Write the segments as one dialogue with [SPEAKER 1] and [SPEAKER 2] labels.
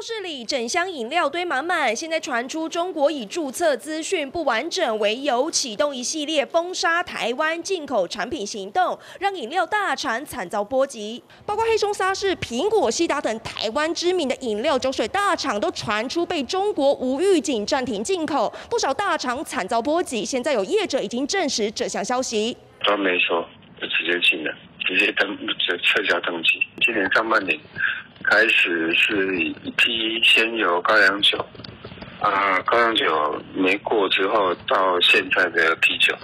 [SPEAKER 1] 超市里整箱饮料堆满满，现在传出中国以注册资讯不完整为由，启动一系列封杀台湾进口产品行动，让饮料大厂惨遭波及。包括黑松沙士、苹果、西打等台湾知名的饮料酒水大厂，都传出被中国无预警暂停进口，不少大厂惨遭波及。现在有业者已经证实这项消息，
[SPEAKER 2] 都没错，就直接禁了，直接登就撤销登记。今年上半年。开始是一批先有高粱酒，啊，高粱酒没过之后，到现在的啤酒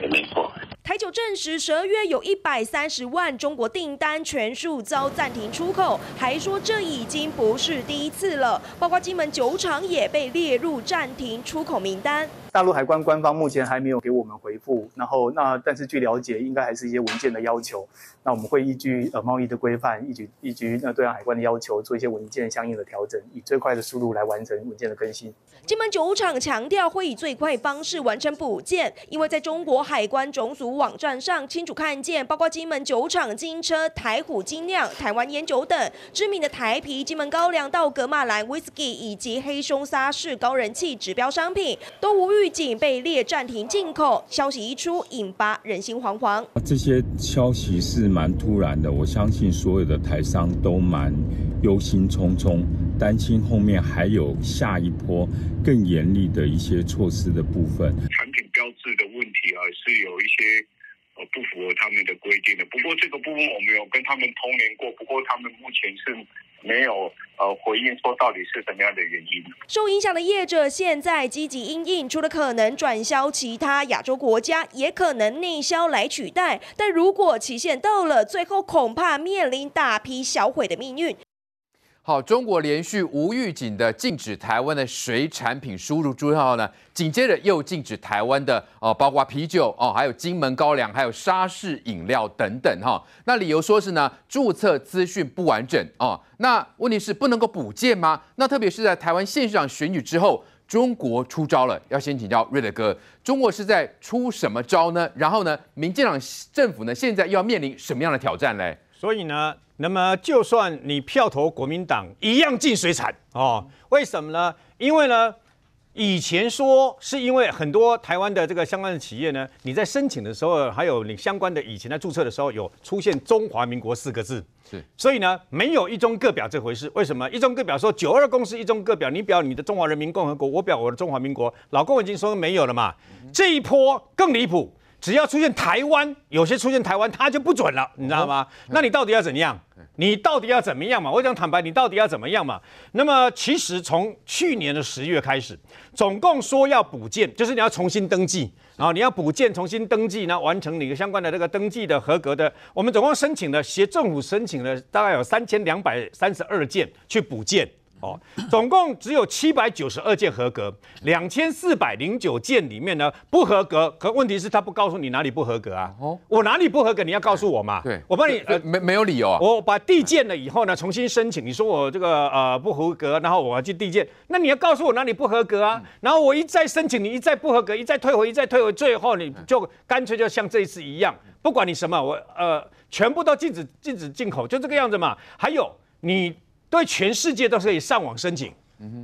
[SPEAKER 2] 也没过。
[SPEAKER 1] 台酒证实，十二月有一百三十万中国订单全数遭暂停出口，还说这已经不是第一次了，包括金门酒厂也被列入暂停出口名单。
[SPEAKER 3] 大陆海关官方目前还没有给我们回复，然后那但是据了解，应该还是一些文件的要求。那我们会依据呃贸易的规范，依据依据那对岸海关的要求，做一些文件相应的调整，以最快的速度来完成文件的更新。
[SPEAKER 1] 金门酒厂强调会以最快方式完成补件，因为在中国海关总署网站上清楚看见，包括金门酒厂金车、台虎精酿、台湾烟酒等知名的台啤、金门高粱到格马兰 Whisky 以及黑松沙士高人气指标商品都无预警被列暂停进口，消息一出，引发人心惶惶。
[SPEAKER 4] 这些消息是蛮突然的，我相信所有的台商都蛮忧心忡忡，担心后面还有下一波更严厉的一些措施的部分。
[SPEAKER 2] 产品标志的问题啊，是有一些呃不符合他们的规定的。不过这个部分我没有跟他们通联过，不过他们目前是。没有呃回应说到底是什么样的原因。
[SPEAKER 1] 受影响的业者现在积极应应，除了可能转销其他亚洲国家，也可能内销来取代。但如果期限到了，最后恐怕面临大批销毁的命运。
[SPEAKER 5] 好，中国连续无预警的禁止台湾的水产品输入之后呢，紧接着又禁止台湾的哦，包括啤酒哦，还有金门高粱，还有沙士饮料等等哈。那理由说是呢，注册资讯不完整哦。那问题是不能够补件吗？那特别是在台湾县市长选举之后，中国出招了。要先请教瑞德哥，中国是在出什么招呢？然后呢，民进党政府呢，现在又要面临什么样的挑战嘞？
[SPEAKER 6] 所以呢，那么就算你票投国民党，一样进水产哦。为什么呢？因为呢，以前说是因为很多台湾的这个相关的企业呢，你在申请的时候，还有你相关的以前在注册的时候，有出现中华民国四个字。是，所以呢，没有一中各表这回事。为什么？一中各表说九二共识一中各表，你表你的中华人民共和国，我表我的中华民国。老共已经说没有了嘛。这一波更离谱。只要出现台湾，有些出现台湾，它就不准了，你知道吗？哦、那你到底要怎样？你到底要怎么样嘛？我想坦白，你到底要怎么样嘛？那么其实从去年的十月开始，总共说要补件，就是你要重新登记，然后你要补件，重新登记，然后完成你的相关的这个登记的合格的。我们总共申请了，协政府申请了大概有三千两百三十二件去补件。哦，总共只有七百九十二件合格，两千四百零九件里面呢不合格。可问题是他不告诉你哪里不合格啊？哦，我哪里不合格？你要告诉我嘛。对，我帮你呃
[SPEAKER 5] 没没有理由啊。
[SPEAKER 6] 我把递件了以后呢，重新申请。你说我这个呃不合格，然后我要去递件，那你要告诉我哪里不合格啊？然后我一再申请，你一再不合格，一再退回，一再退回，最后你就干脆就像这一次一样，不管你什么，我呃全部都禁止禁止进口，就这个样子嘛。还有你。对全世界都是可以上网申请。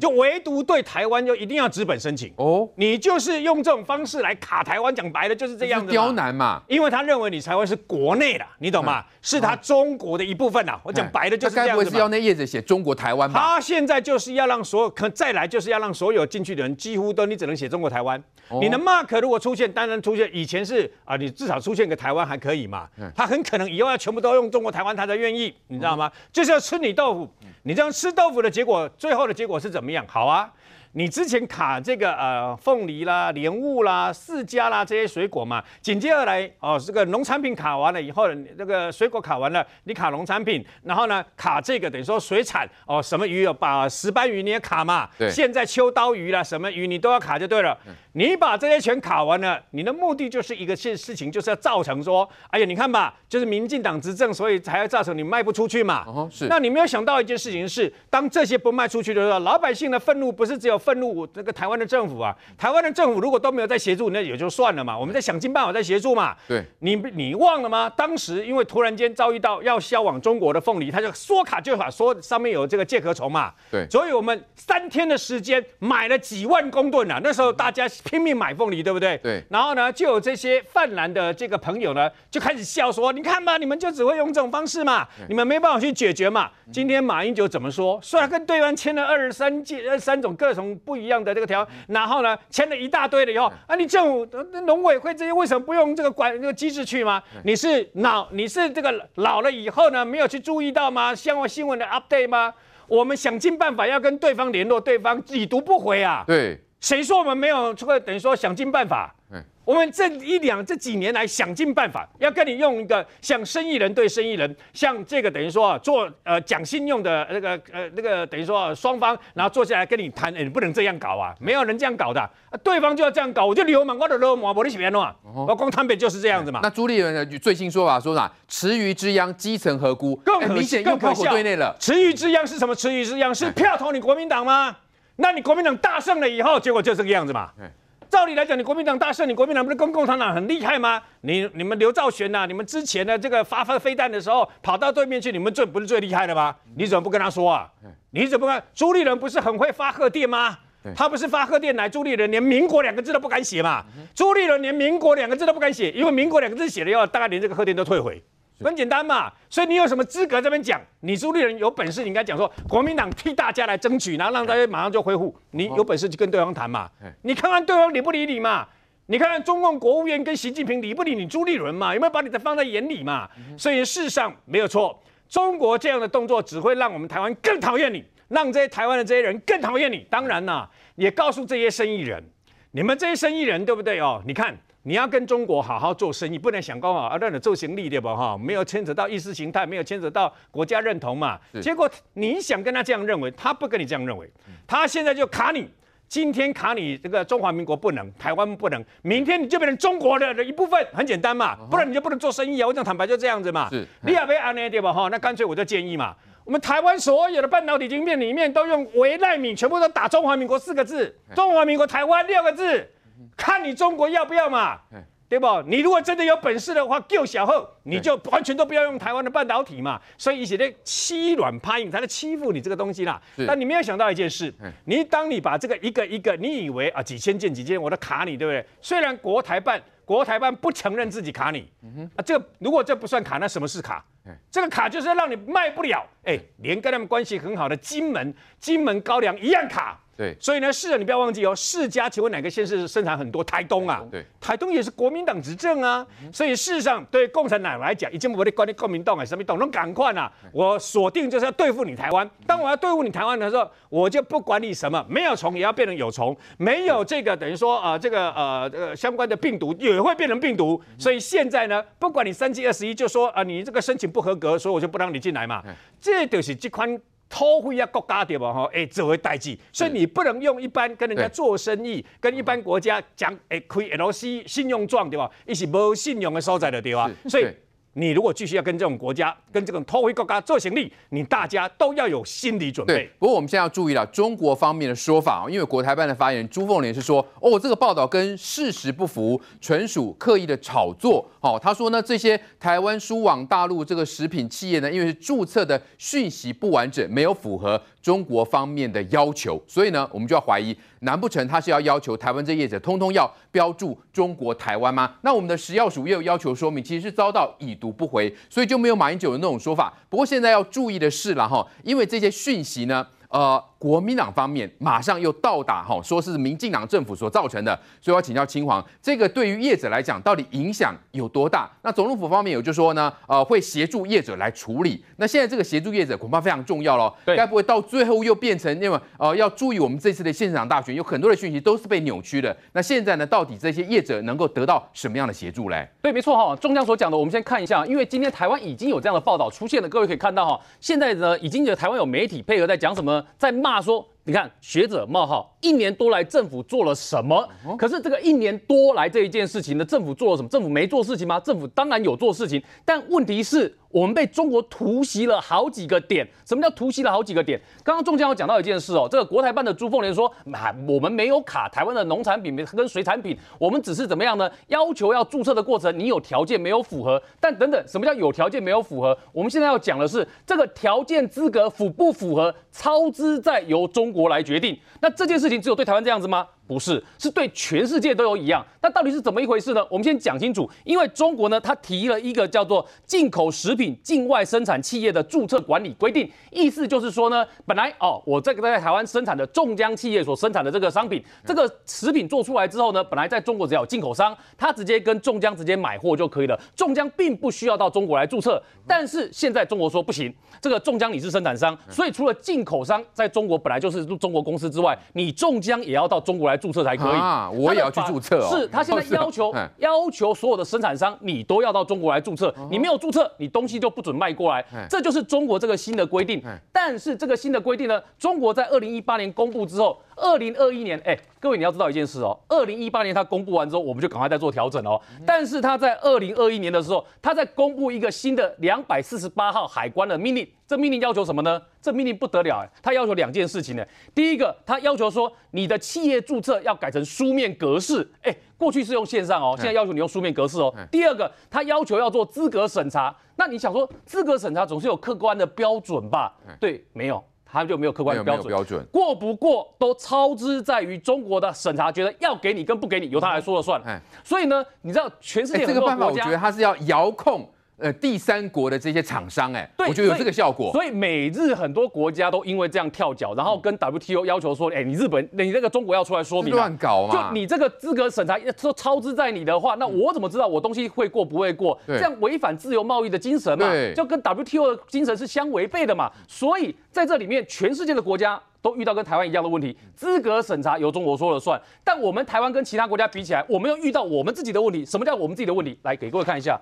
[SPEAKER 6] 就唯独对台湾就一定要资本申请哦，你就是用这种方式来卡台湾，讲白了就是这样子，刁难嘛。因为他认为你台湾是国内的，你懂吗？是他中国的一部分呐。我讲白了就是这样子。该不会是要那叶子写中国台湾吧？他现在就是要让所有可再来就是要让所有进去的人几乎都你只能写中国台湾。你的 mark 如果出现，当然出现以前是啊，你至少出现个台湾还可以嘛。他很可能以后要全部都用中国台湾，他才愿意，你知道吗？就是要吃你豆腐。你这样吃豆腐的结果，最后的结果是怎么样？好啊。你之前卡这个呃凤梨啦、莲雾啦、释迦啦这些水果嘛，紧接而来哦，这个农产品卡完了以后，那个水果卡完了，你卡农产品，然后呢卡这个等于说水产哦，什么鱼有把石斑鱼你也卡嘛？对。现在秋刀鱼啦，什么鱼你都要卡就对了。你把这些全卡完了，你的目的就是一个事事情，就是要造成说，哎呀，你看吧，就是民进党执政，所以才要造成你卖不出去嘛。哦，是。那你没有想到一件事情是，当这些不卖出去的时候，老百姓的愤怒不是只有。愤怒那个台湾的政府啊。台湾的政府如果都没有在协助，那也就算了嘛，我们在想尽办法在协助嘛。
[SPEAKER 5] 对，
[SPEAKER 6] 你你忘了吗？当时因为突然间遭遇到要销往中国的凤梨，他就说卡就卡，说上面有这个介壳虫嘛。
[SPEAKER 5] 对，
[SPEAKER 6] 所以我们三天的时间买了几万公吨啊，那时候大家拼命买凤梨，对不对？
[SPEAKER 5] 对。
[SPEAKER 6] 然后呢，就有这些泛蓝的这个朋友呢，就开始笑说：“你看吧，你们就只会用这种方式嘛，你们没办法去解决嘛。”今天马英九怎么说？虽然跟对方签了二十三件、三种各种不一样的这个条，然后呢，签了一大堆了以后，啊，你政府、农委会这些为什么不用这个管这个机制去吗？你是老你是这个老了以后呢，没有去注意到吗？相关新闻的 update 吗？我们想尽办法要跟对方联络，对方已读不回啊。
[SPEAKER 5] 对，
[SPEAKER 6] 谁说我们没有这个等于说想尽办法？我们这一两这几年来想尽办法，要跟你用一个像生意人对生意人，像这个等于说啊做呃讲信用的那个呃那个等于说啊双方，然后坐下来跟你谈，哎，你不能这样搞啊，没有人这样搞的，啊，对方就要这样搞，我就流氓，我的流氓，我的钱喏，我光台北就是这样子嘛。
[SPEAKER 5] 那朱立伦的最新说法说啥？池鱼之殃，基层何辜？
[SPEAKER 6] 更可
[SPEAKER 5] 明显又炮火对内了。
[SPEAKER 6] 池鱼之殃是什么？池鱼之殃是票投你国民党吗？那你国民党大胜了以后，结果就这个样子嘛。照理来讲，你国民党大胜，你国民党不是跟共产党很厉害吗？你你们刘兆玄呐，你们之前的这个发发飞弹的时候，跑到对面去，你们最不是最厉害的吗？你怎么不跟他说啊？你怎么不跟？朱立伦不是很会发贺电吗？他不是发贺电来，朱立伦连民国两个字都不敢写嘛？朱立伦连民国两个字都不敢写，因为民国两个字写了以后，大概连这个贺电都退回。很简单嘛，所以你有什么资格这边讲？你朱立伦有本事，你应该讲说国民党替大家来争取，然后让大家马上就恢复。你有本事就跟对方谈嘛。你看看对方理不理你嘛？你看看中共国务院跟习近平理不理你朱立伦嘛？有没有把你的放在眼里嘛？所以事实上没有错，中国这样的动作只会让我们台湾更讨厌你，让这些台湾的这些人更讨厌你。当然啦，也告诉这些生意人，你们这些生意人对不对哦？你看。你要跟中国好好做生意，不能想讲啊，让你做行李对吧？哈，没有牵扯到意识形态，没有牵扯到国家认同嘛。结果你想跟他这样认为，他不跟你这样认为，他现在就卡你。今天卡你这个中华民国不能，台湾不能，明天你就变成中国的的一部分，很简单嘛。不然你就不能做生意啊。我讲坦白就这样子嘛。是，你也被安呢对吧？哈，那干脆我就建议嘛，我们台湾所有的半导体晶片里面都用微奈米，全部都打中华民国四个字，中华民国台湾六个字。看你中国要不要嘛，对不？你如果真的有本事的话，救小后你就完全都不要用台湾的半导体嘛。所以一些的欺软怕硬，他在欺负你这个东西啦。但你没有想到一件事，你当你把这个一个一个，你以为啊几千件几千件我都卡你，对不对？虽然国台办国台办不承认自己卡你，啊，这个如果这不算卡，那什么是卡？这个卡就是让你卖不了，哎，连跟他们关系很好的金门、金门高粱一样卡。
[SPEAKER 5] 对，
[SPEAKER 6] 所以呢，是啊，你不要忘记哦，世家，请问哪个县市生产很多？台东啊，
[SPEAKER 5] 对，
[SPEAKER 6] 台东也是国民党执政啊，所以事实上对共产党来讲，已经不会关你国民党啊，什么党能赶快啊，我锁定就是要对付你台湾。当我要对付你台湾的时候，我就不管你什么，没有虫也要变成有虫，没有这个等于说啊、呃，这个呃这个相关的病毒也会变成病毒。所以现在呢，不管你三七二十一，就说啊、呃，你这个申请不合格，所以我就不让你进来嘛。这就是这款。偷回啊国家对吧？哈，哎，这为代际，所以你不能用一般跟人家做生意，跟一般国家讲，哎，开 LC 信用状对吧？一是无信用的所在的对吧？所以。你如果继续要跟这种国家、跟这种偷回国家做生意，你大家都要有心理准
[SPEAKER 5] 备。不过我们现在要注意了，中国方面的说法，因为国台办的发言人朱凤莲是说，哦，这个报道跟事实不符，纯属刻意的炒作。哦，他说呢，这些台湾输往大陆这个食品企业呢，因为是注册的讯息不完整，没有符合中国方面的要求，所以呢，我们就要怀疑。难不成他是要要求台湾这业者通通要标注中国台湾吗？那我们的食药署也有要求说明，其实是遭到已读不回，所以就没有马英九的那种说法。不过现在要注意的是了哈，因为这些讯息呢。呃，国民党方面马上又倒打哈，说是民进党政府所造成的，所以我要请教青黄，这个对于业者来讲，到底影响有多大？那总统府方面有就说呢，呃，会协助业者来处理。那现在这个协助业者恐怕非常重要喽，该不会到最后又变成那么呃，要注意我们这次的县市长大选，有很多的讯息都是被扭曲的。那现在呢，到底这些业者能够得到什么样的协助嘞？
[SPEAKER 7] 对，没错哈，中将所讲的，我们先看一下，因为今天台湾已经有这样的报道出现了，各位可以看到哈，现在呢，已经有台湾有媒体配合在讲什么。在骂说，你看学者冒号一年多来政府做了什么？可是这个一年多来这一件事情呢，政府做了什么？政府没做事情吗？政府当然有做事情，但问题是我们被中国突袭了好几个点。什么叫突袭了好几个点？刚刚仲江有讲到一件事哦，这个国台办的朱凤莲说，我们没有卡台湾的农产品跟水产品，我们只是怎么样呢？要求要注册的过程，你有条件没有符合？但等等，什么叫有条件没有符合？我们现在要讲的是这个条件资格符不符合，超支在由中国来决定。那这件事情只有对台湾这样子吗？不是，是对全世界都有一样。那到底是怎么一回事呢？我们先讲清楚。因为中国呢，它提了一个叫做《进口食品境外生产企业的注册管理规定》，意思就是说呢，本来哦，我这个在台湾生产的众江企业所生产的这个商品，这个食品做出来之后呢，本来在中国只要有进口商，他直接跟仲江直接买货就可以了，仲江并不需要到中国来注册。但是现在中国说不行，这个仲江你是生产商，所以除了进口商在中国本来就是中国公司之外，你仲江也要到中国来。注册才可以
[SPEAKER 5] 啊！我也要去注册哦。
[SPEAKER 7] 是他现在 要求要求所有的生产商，你都要到中国来注册。你没有注册，你东西就不准卖过来。这就是中国这个新的规定。但是这个新的规定呢，中国在二零一八年公布之后，二零二一年，哎，各位你要知道一件事哦，二零一八年他公布完之后，我们就赶快在做调整哦。但是他在二零二一年的时候，他在公布一个新的两百四十八号海关的命令。这命令要求什么呢？这命令不得了哎，他要求两件事情呢。第一个，他要求说你的企业注册要改成书面格式，哎，过去是用线上哦，现在要求你用书面格式哦。第二个，他要求要做资格审查。那你想说，资格审查总是有客观的标准吧？对，没有，他就没有客观的标准。标准过不过都超之在于中国的审查，觉得要给你跟不给你由他来说了算。所以呢，你知道全世界国家，
[SPEAKER 5] 这个办法，我觉得他是要遥控。呃，第三国的这些厂商，哎，我觉得有这个效果。
[SPEAKER 7] 所以美日很多国家都因为这样跳脚，然后跟 WTO 要求说，哎，你日本，你那个中国要出来说明，
[SPEAKER 5] 乱搞嘛？
[SPEAKER 7] 就你这个资格审查说超支在你的话，那我怎么知道我东西会过不会过？这样违反自由贸易的精神嘛？就跟 WTO 的精神是相违背的嘛？所以在这里面，全世界的国家都遇到跟台湾一样的问题，资格审查由中国说了算。但我们台湾跟其他国家比起来，我们又遇到我们自己的问题。什么叫我们自己的问题？来给各位看一下。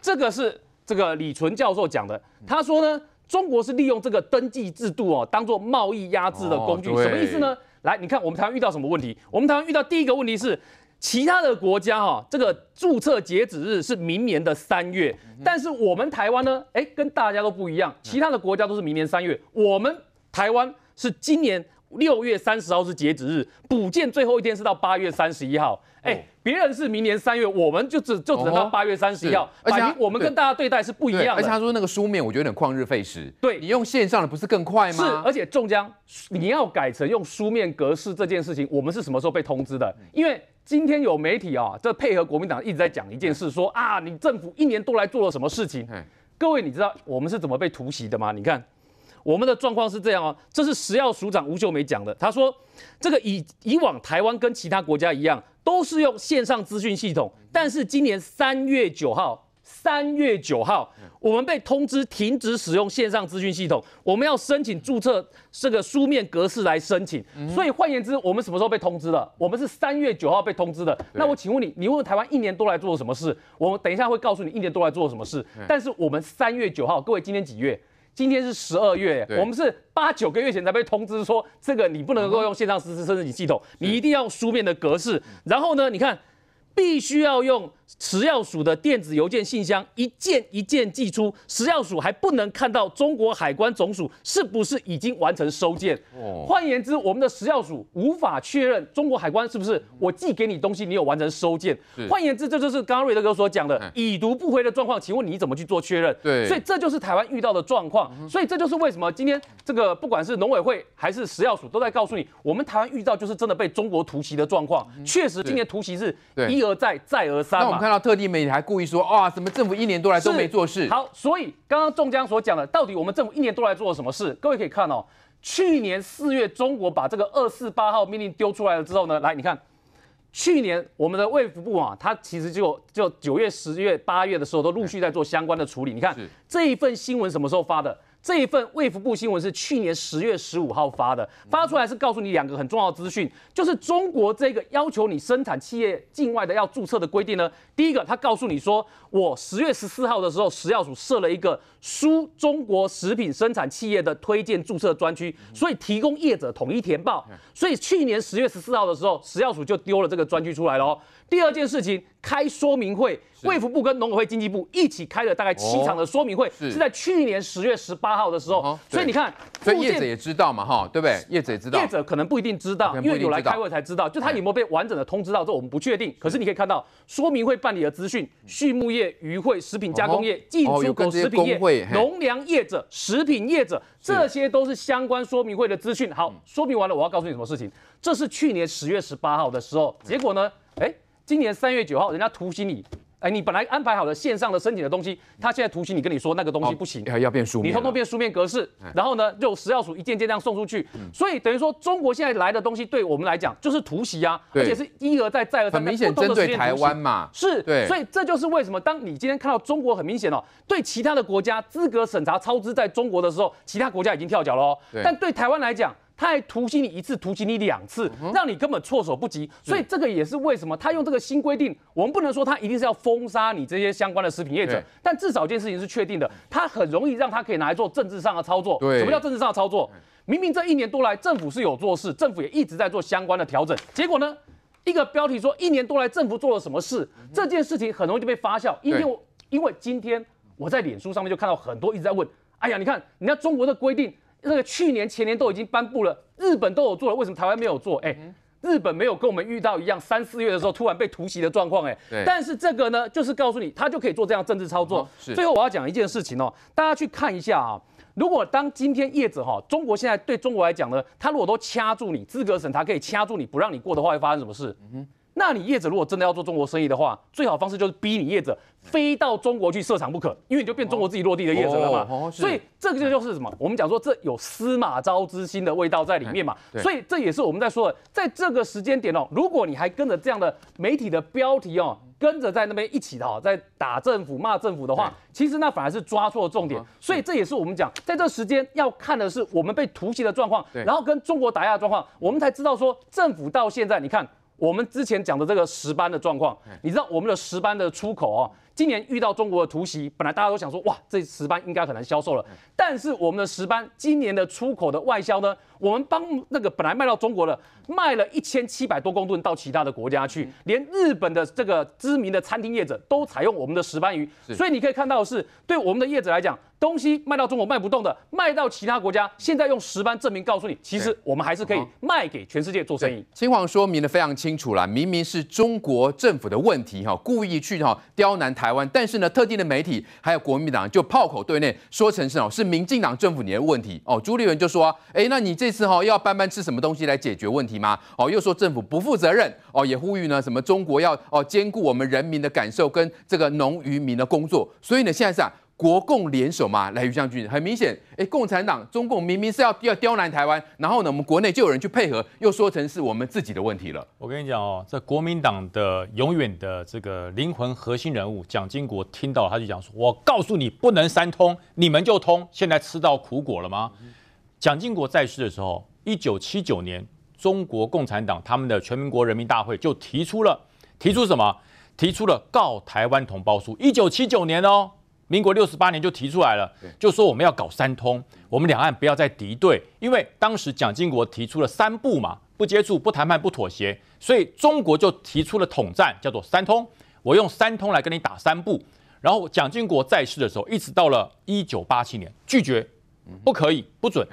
[SPEAKER 7] 这个是这个李纯教授讲的，他说呢，中国是利用这个登记制度哦，当做贸易压制的工具，什么意思呢？来，你看我们台湾遇到什么问题？我们台湾遇到第一个问题是，其他的国家哈，这个注册截止日是明年的三月，但是我们台湾呢，哎，跟大家都不一样，其他的国家都是明年三月，我们台湾是今年六月三十号是截止日，补件最后一天是到八月三十一号。哎，别人是明年三月，我们就只就只能到八月三十一号，而且我们跟大家对待是不一样的。
[SPEAKER 5] 而且他说那个书面，我觉得有点旷日费时。
[SPEAKER 7] 对，
[SPEAKER 5] 你用线上的不是更快吗？
[SPEAKER 7] 是，而且仲江，你要改成用书面格式这件事情，我们是什么时候被通知的？因为今天有媒体啊，这配合国民党一直在讲一件事，说啊，你政府一年多来做了什么事情？各位，你知道我们是怎么被突袭的吗？你看。我们的状况是这样哦，这是食药署长吴秀梅讲的。他说，这个以以往台湾跟其他国家一样，都是用线上资讯系统，但是今年三月九号，三月九号，我们被通知停止使用线上资讯系统，我们要申请注册这个书面格式来申请。所以换言之，我们什么时候被通知的？我们是三月九号被通知的。那我请问你，你问问台湾一年多来做了什么事？我们等一下会告诉你一年多来做了什么事。但是我们三月九号，各位今天几月？今天是十二月，我们是八九个月前才被通知说，这个你不能够用线上实时申请系统，你一定要用书面的格式。然后呢，你看，必须要用。食药署的电子邮件信箱一件一件寄出，食药署还不能看到中国海关总署是不是已经完成收件。哦，换言之，我们的食药署无法确认中国海关是不是我寄给你东西，你有完成收件。换言之，这就是刚刚瑞德哥所讲的已读不回的状况。请问你怎么去做确认？对，所以这就是台湾遇到的状况。所以这就是为什么今天这个不管是农委会还是食药署都在告诉你，我们台湾遇到就是真的被中国突袭的状况。确实，今年突袭是一而再，再而三嘛。
[SPEAKER 5] 看到特定媒体还故意说哇，什么政府一年多来都没做事。
[SPEAKER 7] 好，所以刚刚仲江所讲的，到底我们政府一年多来做了什么事？各位可以看哦，去年四月中国把这个二四八号命令丢出来了之后呢，来你看，去年我们的卫福部啊，它其实就就九月、十月、八月的时候都陆续在做相关的处理。你看这一份新闻什么时候发的？这一份卫福部新闻是去年十月十五号发的，发出来是告诉你两个很重要的资讯，就是中国这个要求你生产企业境外的要注册的规定呢。第一个，他告诉你说，我十月十四号的时候，食药署设了一个输中国食品生产企业的推荐注册专区，所以提供业者统一填报。所以去年十月十四号的时候，食药署就丢了这个专区出来了哦。第二件事情。开说明会，卫福部跟农委会经济部一起开了大概七场的说明会，是在去年十月十八号的时候。所以你看，
[SPEAKER 5] 所以业者也知道嘛，哈，对不对？业者也知道，
[SPEAKER 7] 业者可能不一定知道，因为有来开会才知道，就他有没有被完整的通知到，这我们不确定。可是你可以看到说明会办理的资讯，畜牧业、渔会、食品加工业、进出口食品业、农粮业者、食品业者，这些都是相关说明会的资讯。好，说明完了，我要告诉你什么事情？这是去年十月十八号的时候，结果呢？哎，今年三月九号，人家突袭你，哎，你本来安排好的线上的申请的东西，他现在突袭你，跟你说那个东西不行，
[SPEAKER 5] 要变书面，
[SPEAKER 7] 你通通变书面格式，然后呢，就食药署一件件这样送出去，所以等于说中国现在来的东西，对我们来讲就是突袭啊，而且是一而再，再而三，
[SPEAKER 5] 很明显针对台湾嘛，
[SPEAKER 7] 是，对，所以这就是为什么当你今天看到中国很明显哦，对其他的国家资格审查超支在中国的时候，其他国家已经跳脚了哦，但对台湾来讲。他还突袭你一次，突袭你两次，让你根本措手不及。所以这个也是为什么他用这个新规定。我们不能说他一定是要封杀你这些相关的食品业者，但至少一件事情是确定的，他很容易让他可以拿来做政治上的操作。什么叫政治上的操作？明明这一年多来政府是有做事，政府也一直在做相关的调整，结果呢，一个标题说一年多来政府做了什么事，这件事情很容易就被发酵。因为因为今天我在脸书上面就看到很多一直在问，哎呀，你看人家中国的规定。那个去年前年都已经颁布了，日本都有做了，为什么台湾没有做？哎，日本没有跟我们遇到一样，三四月的时候突然被突袭的状况，哎，但是这个呢，就是告诉你，他就可以做这样政治操作。最后我要讲一件事情哦，大家去看一下啊，如果当今天叶子哈，中国现在对中国来讲呢，他如果都掐住你资格审查，可以掐住你不让你过的话，会发生什么事？那你业者如果真的要做中国生意的话，最好方式就是逼你业者飞到中国去设厂不可，因为你就变中国自己落地的业者了嘛。哦哦、所以这个就就是什么？我们讲说这有司马昭之心的味道在里面嘛。所以这也是我们在说的，在这个时间点哦，如果你还跟着这样的媒体的标题哦，跟着在那边一起的哈，在打政府骂政府的话，其实那反而是抓错重点。所以这也是我们讲，在这时间要看的是我们被突袭的状况，然后跟中国打压的状况，我们才知道说政府到现在你看。我们之前讲的这个石斑的状况，你知道我们的石斑的出口哦，今年遇到中国的突袭，本来大家都想说，哇，这石斑应该很难销售了。但是我们的石斑今年的出口的外销呢，我们帮那个本来卖到中国的，卖了一千七百多公吨到其他的国家去，连日本的这个知名的餐厅业者都采用我们的石斑鱼。所以你可以看到的是，对我们的业者来讲。东西卖到中国卖不动的，卖到其他国家，现在用石斑证明告诉你，其实我们还是可以卖给全世界做生意。
[SPEAKER 5] 清皇说明的非常清楚了，明明是中国政府的问题哈，故意去哈刁难台湾，但是呢，特定的媒体还有国民党就炮口对内说成是哦是民进党政府你的问题哦。朱立伦就说，哎，那你这次哈要班班吃什么东西来解决问题吗？哦，又说政府不负责任哦，也呼吁呢什么中国要哦兼顾我们人民的感受跟这个农渔民的工作，所以呢现在是啊。国共联手嘛，来于将军，很明显，哎，共产党、中共明明是要要刁难台湾，然后呢，我们国内就有人去配合，又说成是我们自己的问题了。
[SPEAKER 8] 我跟你讲哦，这国民党的永远的这个灵魂核心人物蒋经国听到他就讲说：“我告诉你，不能三通，你们就通。现在吃到苦果了吗？”蒋经国在世的时候，一九七九年，中国共产党他们的全民国人民大会就提出了，提出什么？提出了告台湾同胞书。一九七九年哦。民国六十八年就提出来了，就说我们要搞三通，我们两岸不要再敌对，因为当时蒋经国提出了三不嘛，不接触、不谈判、不妥协，所以中国就提出了统战，叫做三通。我用三通来跟你打三不。然后蒋经国在世的时候，一直到了一九八七年，拒绝，不可以，不准。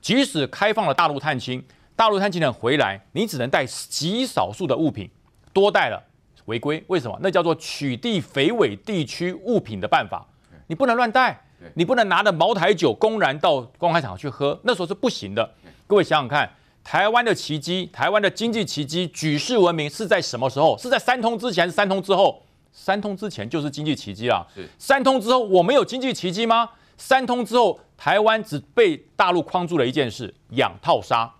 [SPEAKER 8] 即使开放了大陆探亲，大陆探亲人回来，你只能带极少数的物品，多带了违规。为什么？那叫做取缔肥尾地区物品的办法。你不能乱带，你不能拿着茅台酒公然到公开场去喝，那时候是不行的。各位想想看，台湾的奇迹，台湾的经济奇迹，举世闻名是在什么时候？是在三通之前，三通之后？三通之前就是经济奇迹了。三通之后，我们有经济奇迹吗？三通之后，台湾只被大陆框住了一件事：养套杀。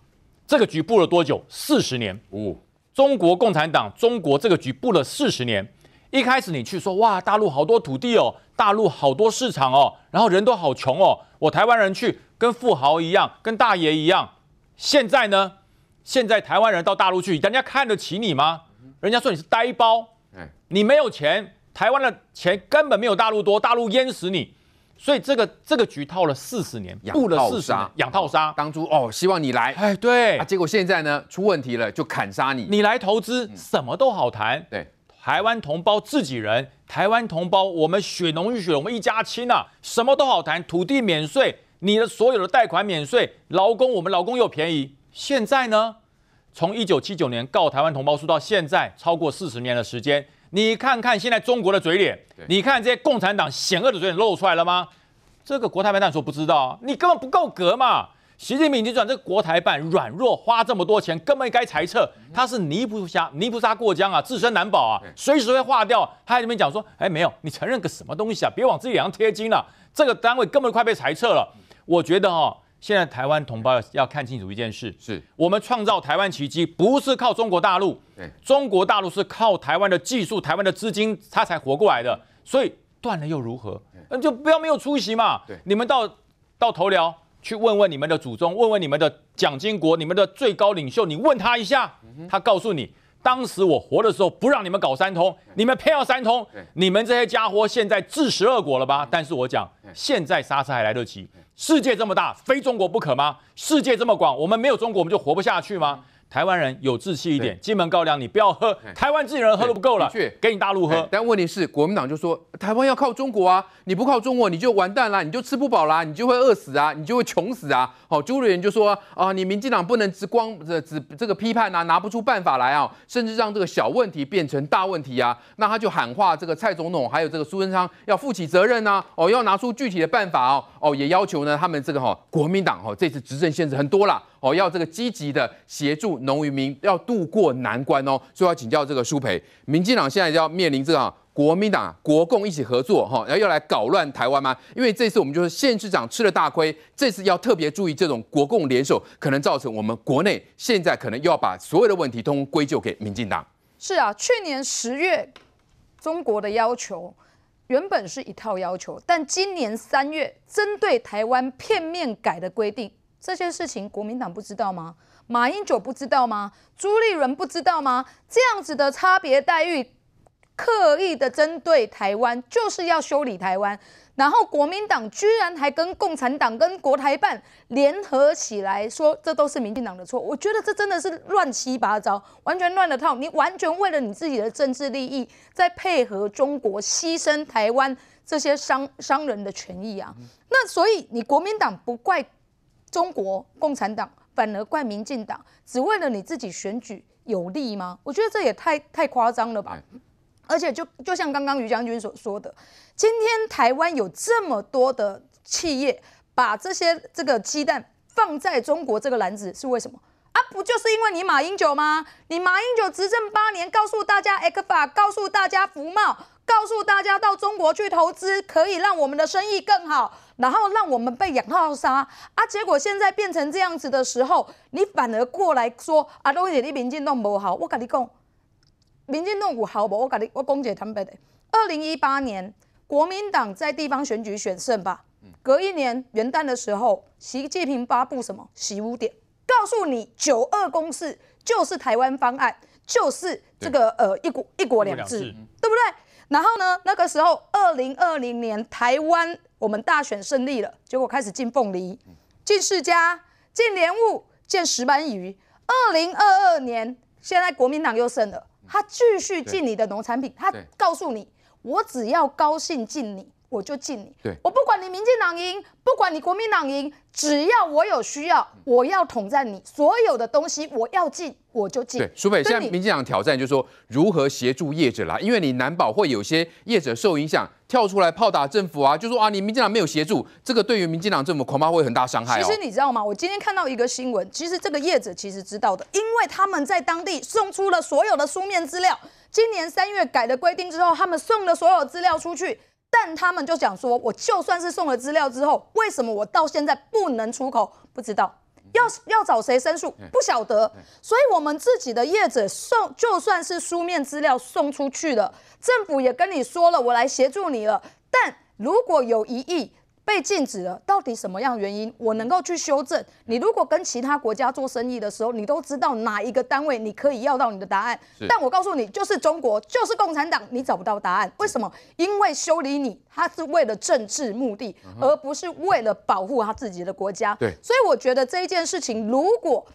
[SPEAKER 8] 这个局布了多久？四十年。哦，中国共产党，中国这个局布了四十年。一开始你去说哇，大陆好多土地哦，大陆好多市场哦，然后人都好穷哦，我台湾人去跟富豪一样，跟大爷一样。现在呢？现在台湾人到大陆去，人家看得起你吗？人家说你是呆包，你没有钱，台湾的钱根本没有大陆多，大陆淹死你。所以这个这个局套了四十年，布了四十年，养套杀。
[SPEAKER 5] 当初哦，希望你来，
[SPEAKER 8] 哎，对，
[SPEAKER 5] 结果现在呢出问题了，就砍杀你。
[SPEAKER 8] 你来投资，什么都好谈，
[SPEAKER 5] 对。
[SPEAKER 8] 台湾同胞自己人，台湾同胞我们血浓于血，我们一家亲啊，什么都好谈，土地免税，你的所有的贷款免税，劳工我们劳工又便宜。现在呢，从一九七九年告台湾同胞书到现在，超过四十年的时间，你看看现在中国的嘴脸，你看这些共产党险恶的嘴脸露出来了吗？这个国台办当然说不知道，你根本不够格嘛。习近平已经转这个国台办软弱，花这么多钱，根本该裁撤。他是泥菩萨，泥菩萨过江啊，自身难保啊，随时会化掉。他在这边讲说，哎，没有，你承认个什么东西啊？别往自己脸上贴金了。这个单位根本快被裁撤了。我觉得哈、哦，现在台湾同胞要要看清楚一件事：是我们创造台湾奇迹，不是靠中国大陆。中国大陆是靠台湾的技术、台湾的资金，他才活过来的。所以断了又如何？那就不要没有出息嘛。你们到到头寮。去问问你们的祖宗，问问你们的蒋经国，你们的最高领袖，你问他一下，他告诉你，当时我活的时候不让你们搞三通，你们偏要三通，你们这些家伙现在自食恶果了吧？但是我讲，现在刹车还来得及。世界这么大，非中国不可吗？世界这么广，我们没有中国，我们就活不下去吗？台湾人有志气一点，金门高粱你不要喝，台湾自己人喝都不够了，去给你大陆喝。
[SPEAKER 5] 但问题是，国民党就说台湾要靠中国啊，你不靠中国你就完蛋啦，你就吃不饱啦，你就会饿死啊，你就会穷死啊。好，朱立伦就说啊，你民进党不能只光这只这个批判啊，拿不出办法来啊，甚至让这个小问题变成大问题啊。那他就喊话这个蔡总统还有这个苏贞昌要负起责任啊，哦，要拿出具体的办法哦，哦，也要求呢他们这个哈国民党哈这次执政限制很多了。哦，要这个积极的协助农渔民要渡过难关哦，所以要请教这个舒培，民进党现在要面临这个国民党、国共一起合作哈，然后要来搞乱台湾吗？因为这次我们就是县市长吃了大亏，这次要特别注意这种国共联手，可能造成我们国内现在可能又要把所有的问题都归咎给民进党。
[SPEAKER 9] 是啊，去年十月中国的要求原本是一套要求，但今年三月针对台湾片面改的规定。这些事情国民党不知道吗？马英九不知道吗？朱立伦不知道吗？这样子的差别待遇，刻意的针对台湾，就是要修理台湾。然后国民党居然还跟共产党、跟国台办联合起来说，这都是民进党的错。我觉得这真的是乱七八糟，完全乱了套。你完全为了你自己的政治利益，在配合中国，牺牲台湾这些商商人的权益啊。那所以你国民党不怪。中国共产党反而怪民进党，只为了你自己选举有利吗？我觉得这也太太夸张了吧！而且就就像刚刚于将军所说的，今天台湾有这么多的企业把这些这个鸡蛋放在中国这个篮子，是为什么啊？不就是因为你马英九吗？你马英九执政八年，告诉大家 ECFA，告诉大家服贸，告诉大家到中国去投资可以让我们的生意更好。然后让我们被养套杀啊！结果现在变成这样子的时候，你反而过来说啊，都是你民进党不好。我跟你讲，民进党有好不？我跟你我讲一个坦白的，二零一八年国民党在地方选举选胜吧，隔一年元旦的时候，习近平发布什么习五点，告诉你九二共识就是台湾方案，就是这个呃一国一国两制，对不对？然后呢，那个时候二零二零年台湾。我们大选胜利了，结果开始进凤梨、进释迦、进莲雾、进石斑鱼。二零二二年，现在国民党又胜了，他继续进你的农产品，他告诉你，我只要高兴进你。我就进你，对，我不管你民进党赢，不管你国民党赢，只要我有需要，我要统战你所有的东西，我要进我就进。对，苏北，现在民进党挑战就是说如何协助业者啦，因为你难保会有些业者受影响，跳出来炮打政府啊，就说啊，你民进党没有协助，这个对于民进党政府恐怕会很大伤害哦。其实你知道吗？我今天看到一个新闻，其实这个业者其实知道的，因为他们在当地送出了所有的书面资料，今年三月改的规定之后，他们送了所有资料出去。但他们就讲说，我就算是送了资料之后，为什么我到现在不能出口？不知道，要要找谁申诉？不晓得。所以，我们自己的业者送，就算是书面资料送出去了，政府也跟你说了，我来协助你了。但如果有疑义，被禁止了，到底什么样原因？我能够去修正。你如果跟其他国家做生意的时候，你都知道哪一个单位你可以要到你的答案。但我告诉你，就是中国，就是共产党，你找不到答案。为什么？因为修理你，他是为了政治目的，而不是为了保护他自己的国家。对。所以我觉得这一件事情，如果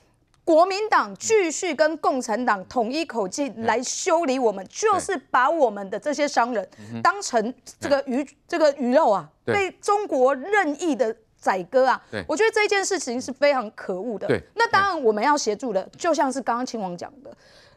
[SPEAKER 9] 国民党继续跟共产党统一口径来修理我们，就是把我们的这些商人当成这个鱼这个鱼肉啊，被中国任意的宰割啊。我觉得这件事情是非常可恶的。那当然我们要协助的，就像是刚刚秦王讲的。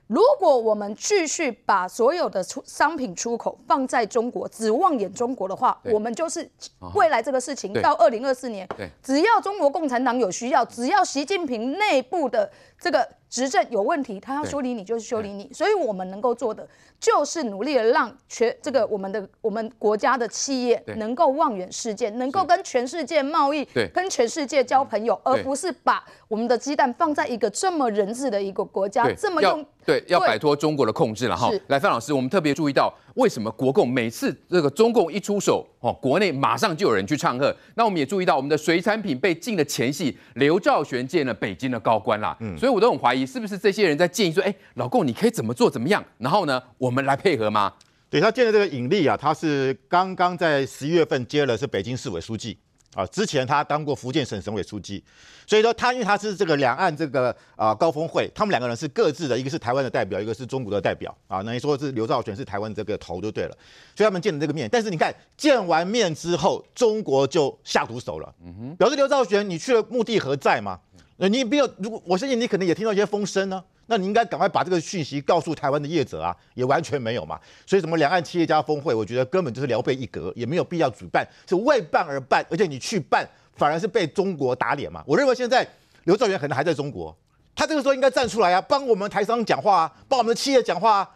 [SPEAKER 9] 如果我们继续把所有的出商品出口放在中国，只望眼中国的话，我们就是未来这个事情到二零二四年，只要中国共产党有需要，只要习近平内部的这个执政有问题，他要修理你就是修理你。所以我们能够做的就是努力的让全这个我们的我们国家的企业能够望远世界，能够跟全世界贸易，跟全世界交朋友，而不是把我们的鸡蛋放在一个这么人治的一个国家，这么用。
[SPEAKER 5] 对，要摆脱中国的控制了哈。来，范老师，我们特别注意到，为什么国共每次这个中共一出手，哦，国内马上就有人去唱和。那我们也注意到，我们的水产品被禁的前夕，刘兆玄见了北京的高官啦。嗯，所以我都很怀疑，是不是这些人在建议说，哎，老共你可以怎么做怎么样？然后呢，我们来配合吗？
[SPEAKER 10] 对，他见的这个尹力啊，他是刚刚在十一月份接了是北京市委书记。啊，之前他当过福建省省委书记，所以说他因为他是这个两岸这个啊高峰会，他们两个人是各自的，一个是台湾的代表，一个是中国的代表啊，等于说是刘兆玄是台湾这个头就对了，所以他们见了这个面，但是你看见完面之后，中国就下毒手了，嗯哼，表示刘兆玄你去了目的何在嘛？你没有，如果我相信你可能也听到一些风声呢。那你应该赶快把这个讯息告诉台湾的业者啊，也完全没有嘛。所以什么两岸企业家峰会，我觉得根本就是聊备一格，也没有必要举办，是为办而办，而且你去办反而是被中国打脸嘛。我认为现在刘兆元可能还在中国，他这个时候应该站出来啊，帮我们台商讲话啊，帮我们的企业讲话啊，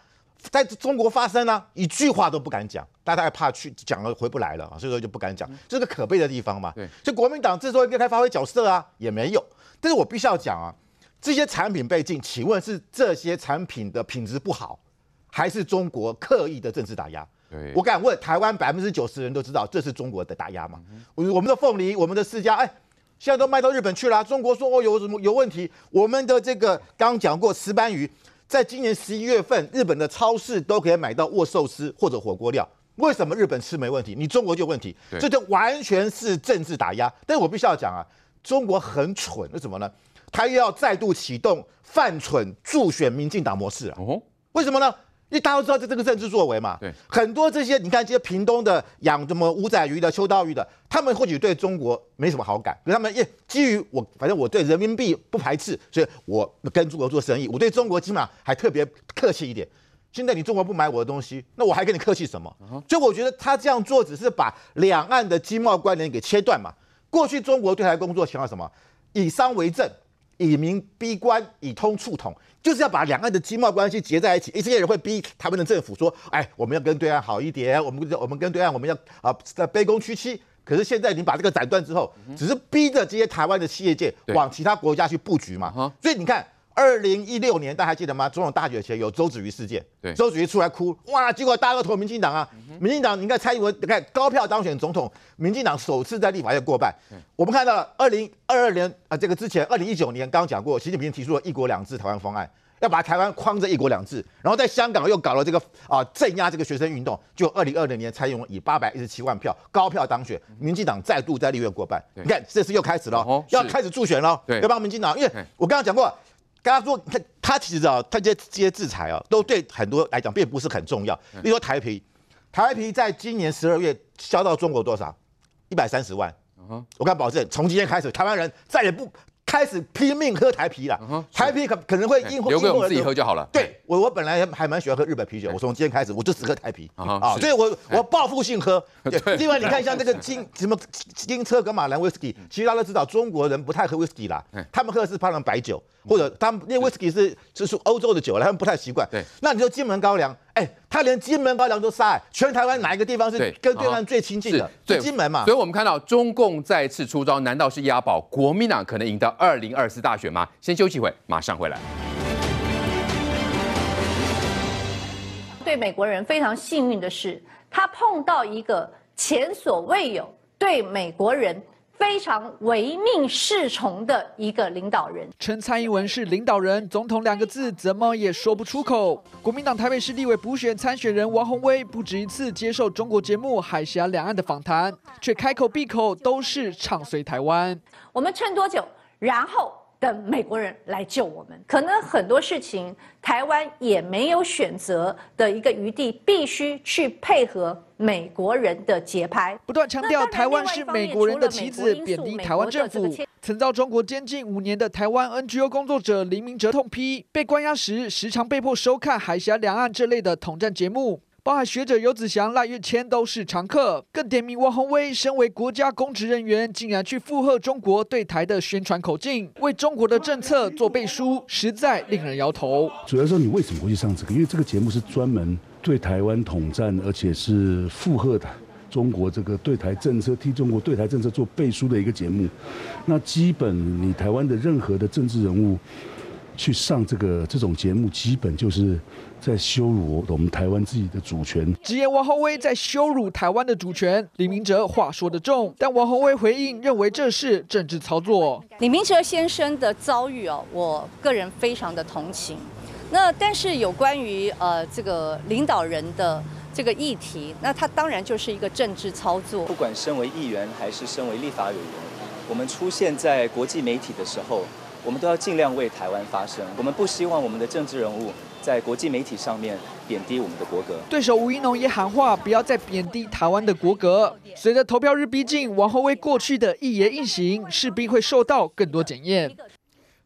[SPEAKER 10] 在中国发声啊，一句话都不敢讲，大家害怕去讲了回不来了啊，所以说就不敢讲，这是个可悲的地方嘛。对，所以国民党这时候应该发挥角色啊，也没有。但是我必须要讲啊。这些产品被禁，请问是这些产品的品质不好，还是中国刻意的政治打压？对我敢问，台湾百分之九十人都知道这是中国的打压吗？我、嗯、我们的凤梨，我们的释迦，哎，现在都卖到日本去了。中国说哦有什么有问题？我们的这个刚讲过石斑鱼，在今年十一月份，日本的超市都可以买到握寿司或者火锅料。为什么日本吃没问题，你中国就有问题？这就完全是政治打压。但是我必须要讲啊，中国很蠢，为什么呢？他又要再度启动犯蠢助选民进党模式啊？哦，为什么呢？因为大家都知道这这个政治作为嘛。对，很多这些你看这些屏东的养什么五仔鱼的、秋刀鱼的，他们或许对中国没什么好感，可是他们也基于我，反正我对人民币不排斥，所以我跟中国做生意，我对中国起码还特别客气一点。现在你中国不买我的东西，那我还跟你客气什么？所以我觉得他这样做只是把两岸的经贸关联给切断嘛。过去中国对台工作强调什么？以商为政。以民逼官，以通促统，就是要把两岸的经贸关系结在一起。一些人会逼台湾的政府说：“哎，我们要跟对岸好一点，我们我们跟对岸我们要啊卑躬屈膝。”可是现在你把这个斩断之后，只是逼着这些台湾的企业界往其他国家去布局嘛。所以你看。二零一六年，大家还记得吗？总统大选前有周子瑜事件，对，周子瑜出来哭，哇，结果大家都投民进党啊。嗯、民进党，你看蔡英文，你看高票当选总统，民进党首次在立法院过半。我们看到了二零二二年啊，这个之前二零一九年刚刚讲过，习近平提出了一国两制台湾方案，要把台湾框着一国两制，然后在香港又搞了这个啊镇压这个学生运动。就二零二零年，蔡英文以八百一十七万票高票当选，民进党再度在立院过半。你看，这次又开始了，哦、要开始助选了，对要帮民进党，因为我刚刚讲过。他说他他其实啊，他这些这些制裁啊，都对很多来讲并不是很重要。例如说台皮，台皮在今年十二月销到中国多少？一百三十万。我敢保证，从今天开始，台湾人再也不。开始拼命喝台啤了，台啤可可能会因
[SPEAKER 5] 留给我们自己喝就好了。
[SPEAKER 10] 对我，我本来还蛮喜欢喝日本啤酒，我从今天开始我就只喝台啤。啊，所以我我报复性喝。另外，你看像这个金 什么金车跟马兰威士忌，其实大家都知道中国人不太喝威士忌啦，他们喝的是泡的白酒，或者他们因为威士忌是就是欧洲的酒，他们不太习惯。对，那你说金门高粱，哎，他连金门高粱都杀，全台湾哪一个地方是跟对岸最亲近的？对金门嘛。
[SPEAKER 5] 所以我们看到中共再次出招，难道是押宝国民党可能赢得二零二四大选吗？先休息会，马上回来。
[SPEAKER 11] 对美国人非常幸运的是，他碰到一个前所未有对美国人非常唯命是从的一个领导人。
[SPEAKER 12] 称蔡英文是领导人，总统两个字怎么也说不出口。国民党台北市立委补选参选人王宏威不止一次接受中国节目《海峡两岸》的访谈，却开口闭口都是唱衰台湾。
[SPEAKER 11] 我们撑多久？然后的美国人来救我们。可能很多事情台湾也没有选择的一个余地，必须去配合美国人的节拍。
[SPEAKER 12] 不断强调台湾是美国人的棋子，贬低台湾政府。曾遭中国监禁五年的台湾 NGO 工作者林明哲痛批，被关押时时常被迫收看海峡两岸这类的统战节目。包含学者游子祥、赖岳谦都是常客，更点名王宏威身为国家公职人员，竟然去附和中国对台的宣传口径，为中国的政策做背书，实在令人摇头。
[SPEAKER 13] 主要说你为什么会去上这个？因为这个节目是专门对台湾统战，而且是附和的中国这个对台政策，替中国对台政策做背书的一个节目。那基本你台湾的任何的政治人物。去上这个这种节目，基本就是在羞辱我们台湾自己的主权。
[SPEAKER 12] 直言王宏威在羞辱台湾的主权，李明哲话说得重，但王宏威回应认为这是政治操作。
[SPEAKER 11] 李明哲先生的遭遇哦，我个人非常的同情。那但是有关于呃这个领导人的这个议题，那他当然就是一个政治操作。
[SPEAKER 14] 不管身为议员还是身为立法委员，我们出现在国际媒体的时候。我们都要尽量为台湾发声。我们不希望我们的政治人物在国际媒体上面贬低我们的国格。
[SPEAKER 12] 对手吴一农也喊话，不要再贬低台湾的国格。随着投票日逼近，王后为过去的一言一行势必会受到更多检验。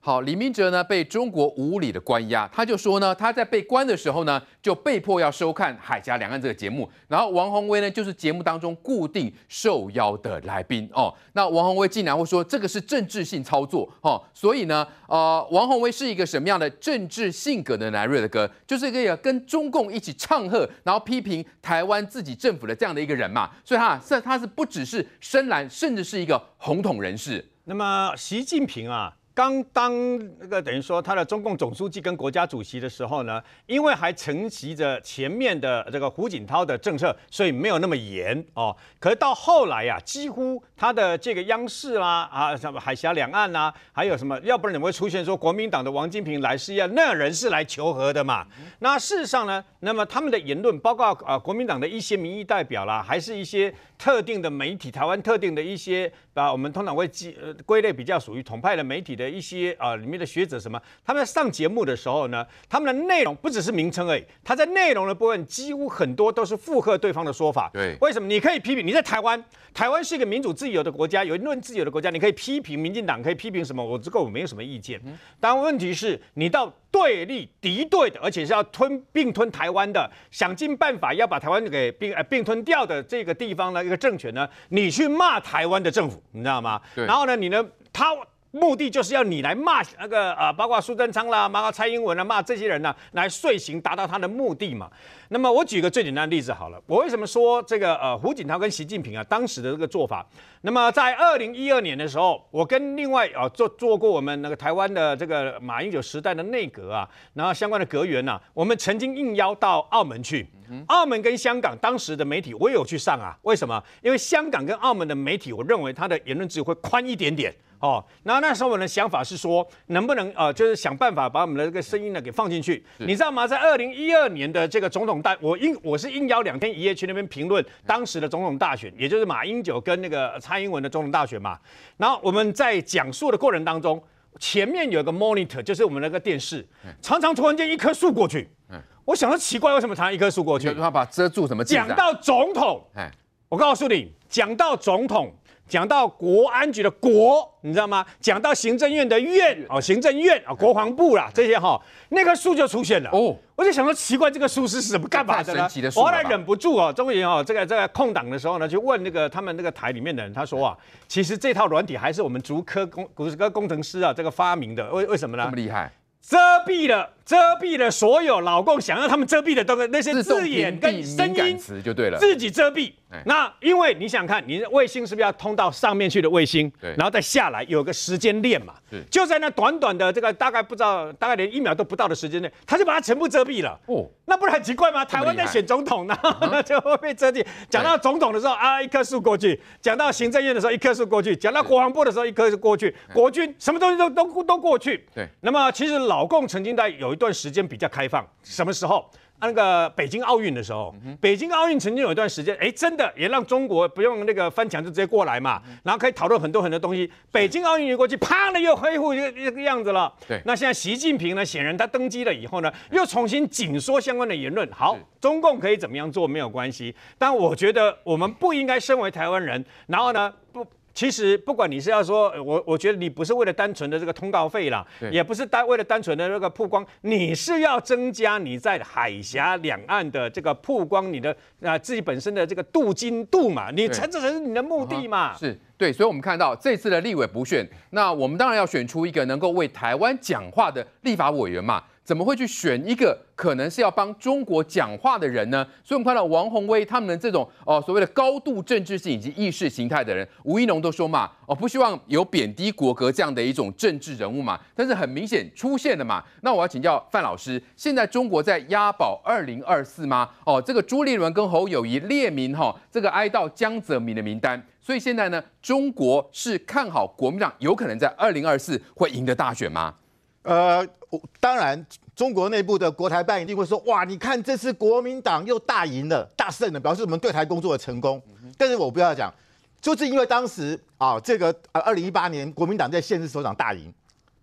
[SPEAKER 5] 好，李明哲呢被中国无理的关押，他就说呢，他在被关的时候呢，就被迫要收看《海峡两岸》这个节目，然后王宏威呢就是节目当中固定受邀的来宾哦。那王宏威竟然会说这个是政治性操作哦，所以呢，呃，王宏威是一个什么样的政治性格的男瑞的歌，就是一个跟中共一起唱和，然后批评台湾自己政府的这样的一个人嘛，所以他是他是不只是深蓝，甚至是一个红统人士。
[SPEAKER 6] 那么习近平啊。刚当那个等于说他的中共总书记跟国家主席的时候呢，因为还承袭着前面的这个胡锦涛的政策，所以没有那么严哦。可是到后来呀、啊，几乎他的这个央视啦啊，什么海峡两岸呐、啊，还有什么，要不然怎么会出现说国民党的王金平来是要那人是来求和的嘛？那事实上呢，那么他们的言论，包括啊国民党的一些民意代表啦，还是一些特定的媒体，台湾特定的一些啊，我们通常会记呃归类比较属于统派的媒体的。一些啊，里面的学者什么，他们在上节目的时候呢，他们的内容不只是名称而已，他在内容的部分几乎很多都是附和对方的说法。
[SPEAKER 5] 对，
[SPEAKER 6] 为什么？你可以批评你在台湾，台湾是一个民主自由的国家，有言论自由的国家，你可以批评民进党，可以批评什么？我这个我没有什么意见。但问题是，你到对立敌对的，而且是要吞并吞台湾的，想尽办法要把台湾给并呃并吞掉的这个地方呢一个政权呢，你去骂台湾的政府，你知道吗？对。然后呢，你呢，他。目的就是要你来骂那个呃，包括苏贞昌啦，骂蔡英文啊，骂这些人呢、来遂行达到他的目的嘛。那么我举个最简单的例子好了，我为什么说这个呃胡锦涛跟习近平啊当时的这个做法？那么在二零一二年的时候，我跟另外啊做做过我们那个台湾的这个马英九时代的内阁啊，然后相关的阁员呐，我们曾经应邀到澳门去，澳门跟香港当时的媒体我也有去上啊，为什么？因为香港跟澳门的媒体，我认为他的言论自由会宽一点点。哦，然后那时候我的想法是说，能不能呃，就是想办法把我们的这个声音呢给放进去，你知道吗？在二零一二年的这个总统大，我应我是应邀两天一夜去那边评论当时的总统大选，也就是马英九跟那个蔡英文的总统大选嘛。然后我们在讲述的过程当中，前面有一个 monitor，就是我们那个电视，常常突然间一棵树过去，我想说奇怪，为什么常常一棵树过去？
[SPEAKER 5] 他把遮住什么？
[SPEAKER 6] 讲到总统，我告诉你，讲到总统。讲到国安局的国，你知道吗？讲到行政院的院，哦，行政院啊，国防部啦，这些哈，那棵树就出现了。哦，我就想说奇怪，这个树是什么干嘛的呢？我后来忍不住哦，终于哦，这个这个空档的时候呢，就问那个他们那个台里面的人，他说啊，其实这套软体还是我们竹科工竹科工程师啊这个发明的，为为什么呢？
[SPEAKER 5] 这么厉害？
[SPEAKER 6] 遮蔽了，遮蔽了所有老共想要他们遮蔽的东西，那些字眼跟声音
[SPEAKER 5] 词就对了，
[SPEAKER 6] 自己遮蔽。那因为你想看，你的卫星是不是要通到上面去的卫星？对，然后再下来有个时间链嘛？就在那短短的这个大概不知道，大概连一秒都不到的时间内，他就把它全部遮蔽了。哦，那不是很奇怪吗？台湾在选总统呢，那就会被遮蔽。讲到总统的时候啊，一棵树过去；讲到行政院的时候，一棵树过去；讲到国防部的时候，一棵树过去。国军什么东西都都都过去。对。那么其实老共曾经在有一段时间比较开放，什么时候？那个北京奥运的时候，北京奥运曾经有一段时间，哎，真的也让中国不用那个翻墙就直接过来嘛，然后可以讨论很多很多东西。北京奥运一过去，啪的又恢复这个这个样子了。
[SPEAKER 5] 对，
[SPEAKER 6] 那现在习近平呢，显然他登基了以后呢，又重新紧缩相关的言论。好，中共可以怎么样做没有关系，但我觉得我们不应该身为台湾人，然后呢不。其实不管你是要说，我我觉得你不是为了单纯的这个通告费啦，也不是单为了单纯的那个曝光，你是要增加你在海峡两岸的这个曝光，你的啊自己本身的这个镀金度嘛，你才这才是你的目的嘛。
[SPEAKER 5] 是对，所以我们看到这次的立委补选，那我们当然要选出一个能够为台湾讲话的立法委员嘛。怎么会去选一个可能是要帮中国讲话的人呢？所以，我们看到王宏威他们的这种哦所谓的高度政治性以及意识形态的人，吴怡农都说嘛，哦不希望有贬低国格这样的一种政治人物嘛。但是很明显出现了嘛。那我要请教范老师，现在中国在押宝二零二四吗？哦，这个朱立伦跟侯友宜列名哈、哦，这个哀悼江泽民的名单。所以现在呢，中国是看好国民党有可能在二零二四会赢得大选吗？
[SPEAKER 10] 呃，当然，中国内部的国台办一定会说，哇，你看这次国民党又大赢了、大胜了，表示我们对台工作的成功。但是我不要讲，就是因为当时啊，这个呃，二零一八年国民党在县市首长大赢，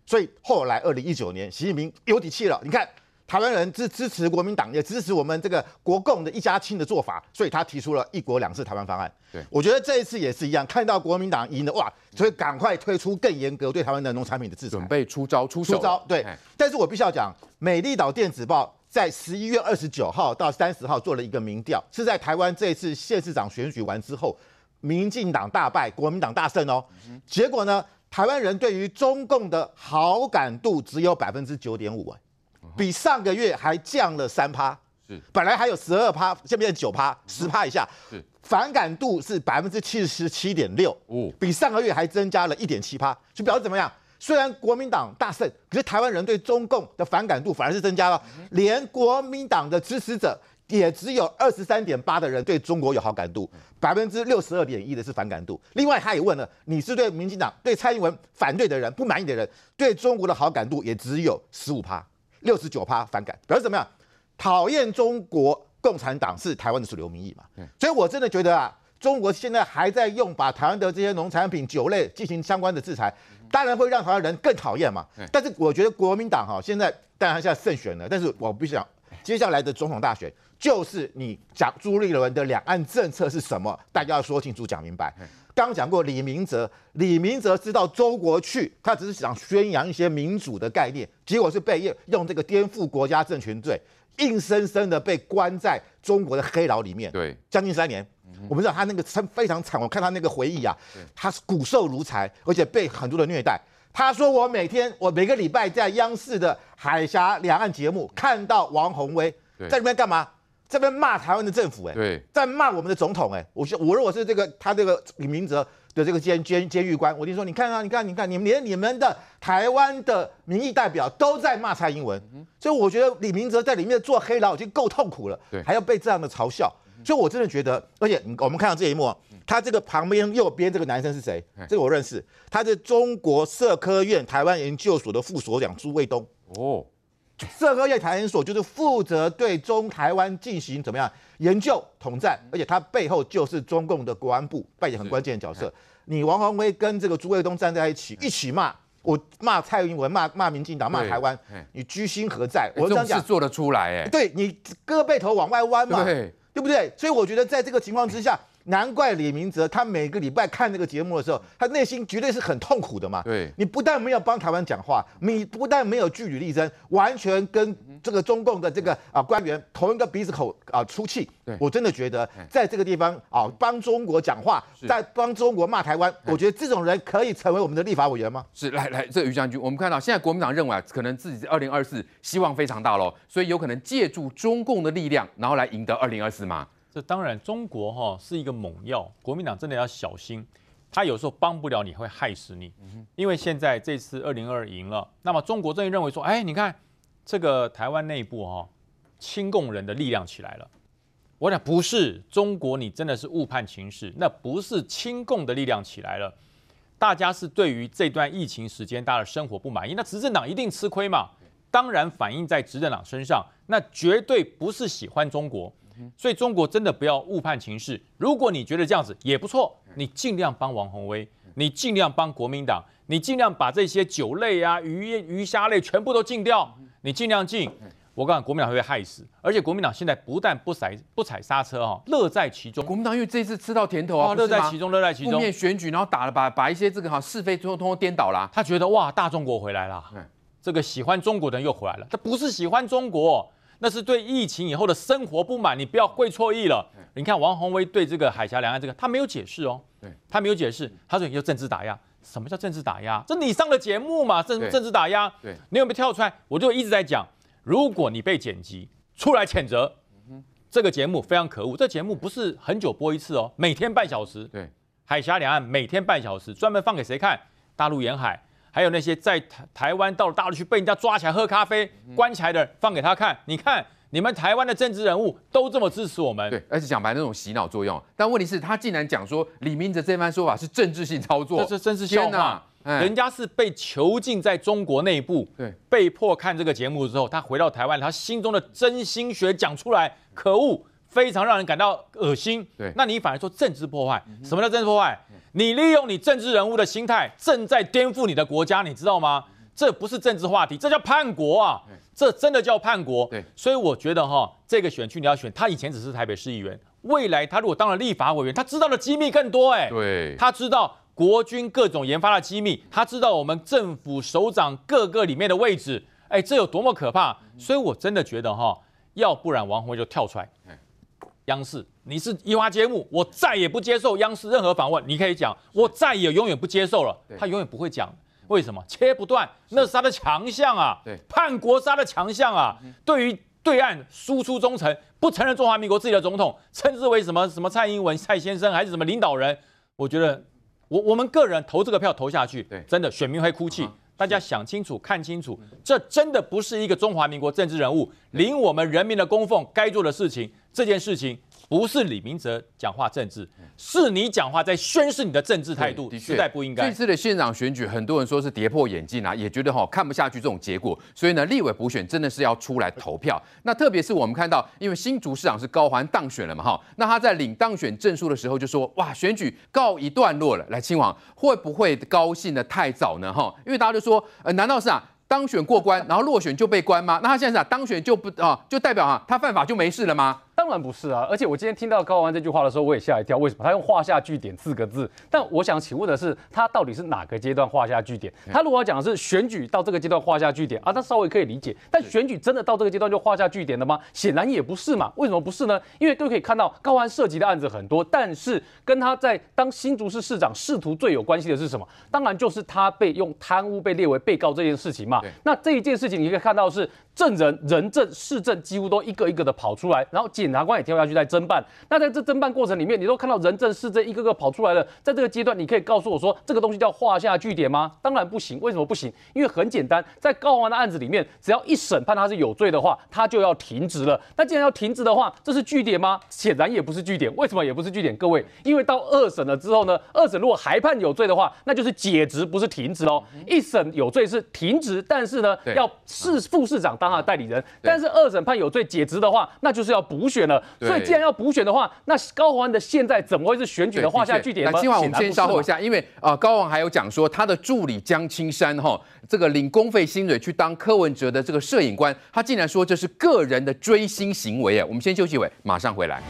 [SPEAKER 10] 所以后来二零一九年习近平有底气了，你看。台湾人支支持国民党，也支持我们这个国共的一家亲的做法，所以他提出了一国两制台湾方案。
[SPEAKER 5] 对，
[SPEAKER 10] 我觉得这一次也是一样，看到国民党赢了，哇，所以赶快推出更严格对台湾的农产品的制裁，
[SPEAKER 5] 准备出招出手。
[SPEAKER 10] 出招，对。但是我必须要讲，美丽岛电子报在十一月二十九号到三十号做了一个民调，是在台湾这一次县市长选举完之后，民进党大败，国民党大胜哦。结果呢，台湾人对于中共的好感度只有百分之九点五。比上个月还降了三趴，是本来还有十二趴，现在变成九趴，十趴以下。是反感度是百分之七十七点六，哦，比上个月还增加了一点七趴，就表示怎么样？虽然国民党大胜，可是台湾人对中共的反感度反而是增加了，连国民党的支持者也只有二十三点八的人对中国有好感度，百分之六十二点一的是反感度。另外他也问了，你是对民进党、对蔡英文反对的人、不满意的人，对中国的好感度也只有十五趴。六十九趴反感，表示怎么样？讨厌中国共产党是台湾的主流民意嘛？所以我真的觉得啊，中国现在还在用把台湾的这些农产品、酒类进行相关的制裁，当然会让台湾人更讨厌嘛。但是我觉得国民党哈，现在当然现在胜选了，但是我必须讲，接下来的总统大选就是你讲朱立伦的两岸政策是什么，大家要说清楚、讲明白。刚讲过李明哲，李明哲知道中国去，他只是想宣扬一些民主的概念，结果是被用这个颠覆国家政权罪，硬生生的被关在中国的黑牢里面，
[SPEAKER 5] 对，
[SPEAKER 10] 将近三年。我们知道他那个非常惨，我看他那个回忆啊，他是骨瘦如柴，而且被很多的虐待。他说我每天，我每个礼拜在央视的海峡两岸节目看到王宏威在里面干嘛？这边骂台湾的政府，哎，在骂我们的总统，哎，我我如果是这个他这个李明哲的这个监监监狱官，我就说，你看啊，你看，你看，你们连你们的台湾的民意代表都在骂蔡英文，所以我觉得李明哲在里面做黑牢已经够痛苦了，还要被这样的嘲笑，所以我真的觉得，而且我们看到这一幕，他这个旁边右边这个男生是谁？这个我认识，他是中国社科院台湾研究所的副所长朱卫东，哦。社科院台研所就是负责对中台湾进行怎么样研究统战，而且他背后就是中共的国安部扮演很关键的角色。你王宏威跟这个朱卫东站在一起，一起骂我，骂蔡英文，骂骂民进党，骂台湾，你居心何在？我这样讲
[SPEAKER 5] 做得出来，哎，
[SPEAKER 10] 对你胳膊头往外弯嘛，对，对不对？所以我觉得在这个情况之下。难怪李明哲他每个礼拜看这个节目的时候，他内心绝对是很痛苦的嘛。
[SPEAKER 5] 对，
[SPEAKER 10] 你不但没有帮台湾讲话，你不但没有据理力争，完全跟这个中共的这个啊官员同一个鼻子口啊出气。对，我真的觉得在这个地方啊帮中国讲话，在帮中国骂台湾，我觉得这种人可以成为我们的立法委员吗？
[SPEAKER 5] 是，来来，这个于将军，我们看到现在国民党认为啊，可能自己二零二四希望非常大喽，所以有可能借助中共的力量，然后来赢得二零二四吗？
[SPEAKER 8] 这当然，中国哈是一个猛药，国民党真的要小心，他有时候帮不了你，会害死你。因为现在这次二零二赢了，那么中国正认为说，哎，你看这个台湾内部哈亲共人的力量起来了。我讲不是中国，你真的是误判情势，那不是亲共的力量起来了，大家是对于这段疫情时间大家的生活不满意，那执政党一定吃亏嘛。当然反映在执政党身上，那绝对不是喜欢中国。所以中国真的不要误判情势。如果你觉得这样子也不错，你尽量帮王宏威，你尽量帮国民党，你尽量把这些酒类啊、鱼鱼虾类全部都禁掉，你尽量禁。我告诉你，国民党会被害死。而且国民党现在不但不踩不踩刹车哦，乐在其中。
[SPEAKER 5] 国民党因为这次吃到甜头啊，
[SPEAKER 8] 乐在其中，乐在其中。
[SPEAKER 5] 负面选举，然后打了把把一些这个哈是非通通颠倒了。
[SPEAKER 8] 他觉得哇，大中国回来了，这个喜欢中国的人又回来了。他不是喜欢中国。那是对疫情以后的生活不满，你不要会错意了。你看王宏威对这个海峡两岸这个，他没有解释哦，他没有解释，他说你就政治打压。什么叫政治打压？这你上的节目嘛，政政治打压。你有没有跳出来？我就一直在讲，如果你被剪辑出来谴责，这个节目非常可恶。这节目不是很久播一次哦，每天半小时。对，海峡两岸每天半小时，专门放给谁看？大陆沿海。还有那些在台台湾到了大陆去被人家抓起来喝咖啡、关起来的，放给他看。你看，你们台湾的政治人物都这么支持我们，
[SPEAKER 5] 对，而且讲白那种洗脑作用。但问题是，他竟然讲说李明哲这番说法是政治性操作，
[SPEAKER 8] 这是真是笑话。人家是被囚禁在中国内部，对，被迫看这个节目之后，他回到台湾，他心中的真心学讲出来，可恶，非常让人感到恶心。对，那你反而说政治破坏？什么叫政治破坏？你利用你政治人物的心态，正在颠覆你的国家，你知道吗？这不是政治话题，这叫叛国啊！这真的叫叛国。对，所以我觉得哈，这个选区你要选，他以前只是台北市议员，未来他如果当了立法委员，他知道的机密更多哎。对，他知道国军各种研发的机密，他知道我们政府首长各个里面的位置，哎，这有多么可怕！所以我真的觉得哈，要不然王鸿薇就跳出来。央视，你是移花接木，我再也不接受央视任何访问。你可以讲，我再也永远不接受了。他永远不会讲，为什么？切不断，那是他的强项啊。对，叛国杀的强项啊。对于对岸输出忠诚，不承认中华民国自己的总统，称之为什么什么蔡英文、蔡先生还是什么领导人？我觉得，我我们个人投这个票投下去，对，真的选民会哭泣。大家想清楚，看清楚，这真的不是一个中华民国政治人物领我们人民的供奉该做的事情。这件事情不是李明哲讲话政治，是你讲话在宣示你的政治态度，实在不应该。
[SPEAKER 5] 这次的县长选举，很多人说是跌破眼镜啊，也觉得哈看不下去这种结果，所以呢，立委补选真的是要出来投票。那特别是我们看到，因为新竹市长是高虹安当选了嘛哈，那他在领当选证书的时候就说，哇，选举告一段落了。来，亲王会不会高兴的太早呢哈？因为大家都说，呃，难道是啊？当选过关，然后落选就被关吗？那他现在是啊，当选就不啊，就代表啊，他犯法就没事了吗？
[SPEAKER 7] 当然不是啊！而且我今天听到高安这句话的时候，我也吓一跳。为什么？他用画下句点四个字。但我想请问的是，他到底是哪个阶段画下句点？他如果要讲的是选举到这个阶段画下句点啊，那稍微可以理解。但选举真的到这个阶段就画下句点了吗？显然也不是嘛。为什么不是呢？因为都可以看到高安涉及的案子很多，但是跟他在当新竹市市长仕途最有关系的是什么？当然就是他被用贪污被列为被告这件事情嘛。那这一件事情你可以看到是。证人、人证、事证几乎都一个一个的跑出来，然后检察官也跳下去在侦办。那在这侦办过程里面，你都看到人证、事证一个个跑出来了。在这个阶段，你可以告诉我说，这个东西叫画下句点吗？当然不行。为什么不行？因为很简单，在高虹安的案子里面，只要一审判他是有罪的话，他就要停职了。那既然要停职的话，这是据点吗？显然也不是据点。为什么也不是据点？各位，因为到二审了之后呢，二审如果还判有罪的话，那就是解职，不是停职喽。一审有罪是停职，但是呢，要市副市长当。他的代理人，但是二审判有罪解职的话，那就是要补选了。所以既然要补选的话，那高虹安的现在怎么会是选举的画下句点呢？
[SPEAKER 5] 那今晚我们先稍后一下，因为啊、呃，高虹还有讲说他的助理江青山哈，这个领公费薪水去当柯文哲的这个摄影官，他竟然说这是个人的追星行为啊！我们先休息一会，马上回来。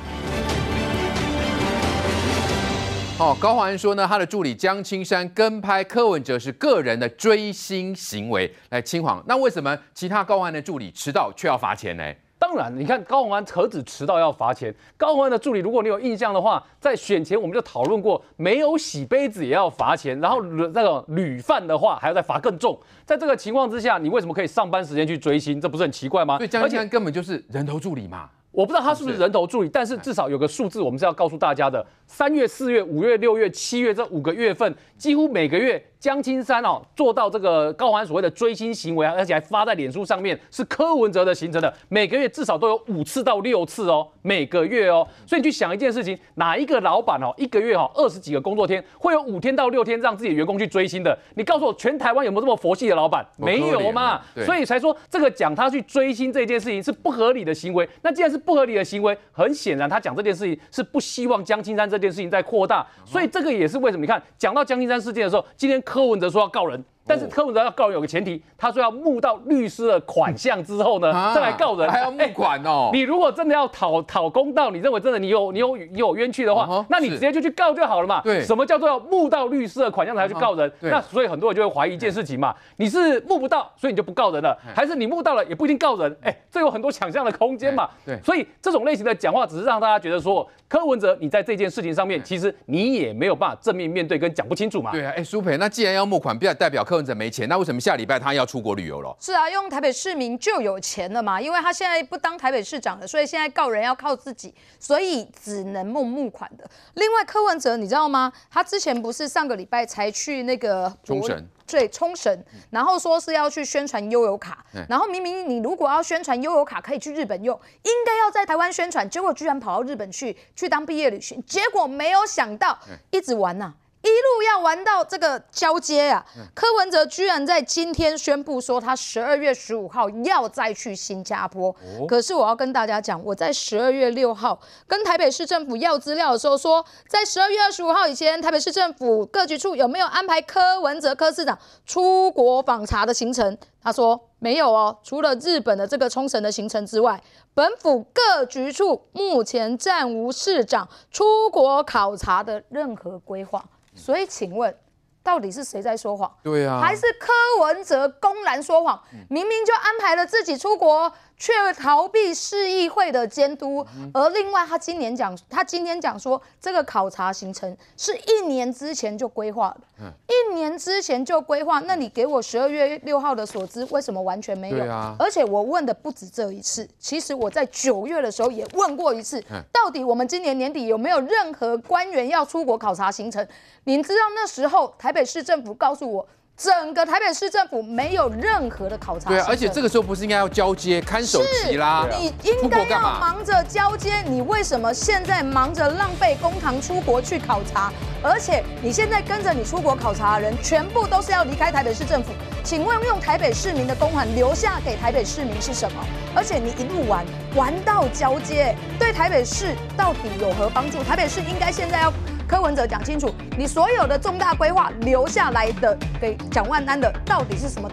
[SPEAKER 5] 哦，高华安说呢，他的助理江青山跟拍柯文哲是个人的追星行为。来，清黄，那为什么其他高虹安的助理迟到却要罚钱呢？
[SPEAKER 7] 当然，你看高虹安何止迟到要罚钱，高虹安的助理，如果你有印象的话，在选前我们就讨论过，没有洗杯子也要罚钱，然后那个屡犯的话还要再罚更重。在这个情况之下，你为什么可以上班时间去追星？这不是很奇怪吗？
[SPEAKER 5] 对，江青根本就是人头助理嘛。
[SPEAKER 7] 我不知道他是不是人头助理，但是至少有个数字，我们是要告诉大家的：三月、四月、五月、六月、七月这五个月份，几乎每个月江青山哦做到这个高虹安所谓的追星行为，而且还发在脸书上面，是柯文哲的行程的，每个月至少都有五次到六次哦，每个月哦。所以你去想一件事情，哪一个老板哦一个月哦二十几个工作天，会有五天到六天让自己的员工去追星的？你告诉我，全台湾有没有这么佛系的老板？没有嘛？所以才说这个讲他去追星这件事情是不合理的行为。那既然是不合理的行为，很显然他讲这件事情是不希望江青山这这件事情在扩大，所以这个也是为什么？你看讲到江青山事件的时候，今天柯文哲说要告人。但是柯文哲要告人有个前提，他说要募到律师的款项之后呢，再来告人，
[SPEAKER 5] 还要募款哦。
[SPEAKER 7] 你如果真的要讨讨公道，你认为真的你有你有你有冤屈的话，那你直接就去告就好了嘛。对，什么叫做要募到律师的款项才去告人？那所以很多人就会怀疑一件事情嘛，你是募不到，所以你就不告人了，还是你募到了也不一定告人？哎，这有很多想象的空间嘛。对，所以这种类型的讲话只是让大家觉得说，柯文哲你在这件事情上面，其实你也没有办法正面面对跟讲不清楚嘛。
[SPEAKER 5] 对啊，哎，苏培，那既然要募款，不要代表柯文哲没钱，那为什么？下礼拜他要出国旅游了。
[SPEAKER 9] 是啊，用台北市民就有钱了嘛，因为他现在不当台北市长了，所以现在告人要靠自己，所以只能募募款的。另外，柯文哲你知道吗？他之前不是上个礼拜才去那个
[SPEAKER 5] 冲绳，
[SPEAKER 9] 对，冲绳，然后说是要去宣传悠游卡，然后明明你如果要宣传悠游卡可以去日本用，应该要在台湾宣传，结果居然跑到日本去去当毕业旅行，结果没有想到一直玩呐、啊。一路要玩到这个交接啊！柯文哲居然在今天宣布说，他十二月十五号要再去新加坡。可是我要跟大家讲，我在十二月六号跟台北市政府要资料的时候说，在十二月二十五号以前，台北市政府各局处有没有安排柯文哲柯市长出国访查的行程？他说没有哦，除了日本的这个冲绳的行程之外，本府各局处目前暂无市长出国考察的任何规划。所以，请问，到底是谁在说谎？
[SPEAKER 5] 对啊，
[SPEAKER 9] 还是柯文哲公然说谎？明明就安排了自己出国。却逃避市议会的监督，而另外他今年讲，他今天讲说，这个考察行程是一年之前就规划的，一年之前就规划，那你给我十二月六号的所知，为什么完全没有？而且我问的不止这一次，其实我在九月的时候也问过一次，到底我们今年年底有没有任何官员要出国考察行程？您知道那时候台北市政府告诉我。整个台北市政府没有任何的考察。
[SPEAKER 5] 对啊，而且这个时候不是应该要交接看守期啦？
[SPEAKER 9] 你应该要忙着交接，你为什么现在忙着浪费公堂出国去考察？而且你现在跟着你出国考察的人，全部都是要离开台北市政府。请问用台北市民的公款留下给台北市民是什么？而且你一路玩玩到交接，对台北市到底有何帮助？台北市应该现在要。柯文哲讲清楚，你所有的重大规划留下来的给蒋万安的到底是什么？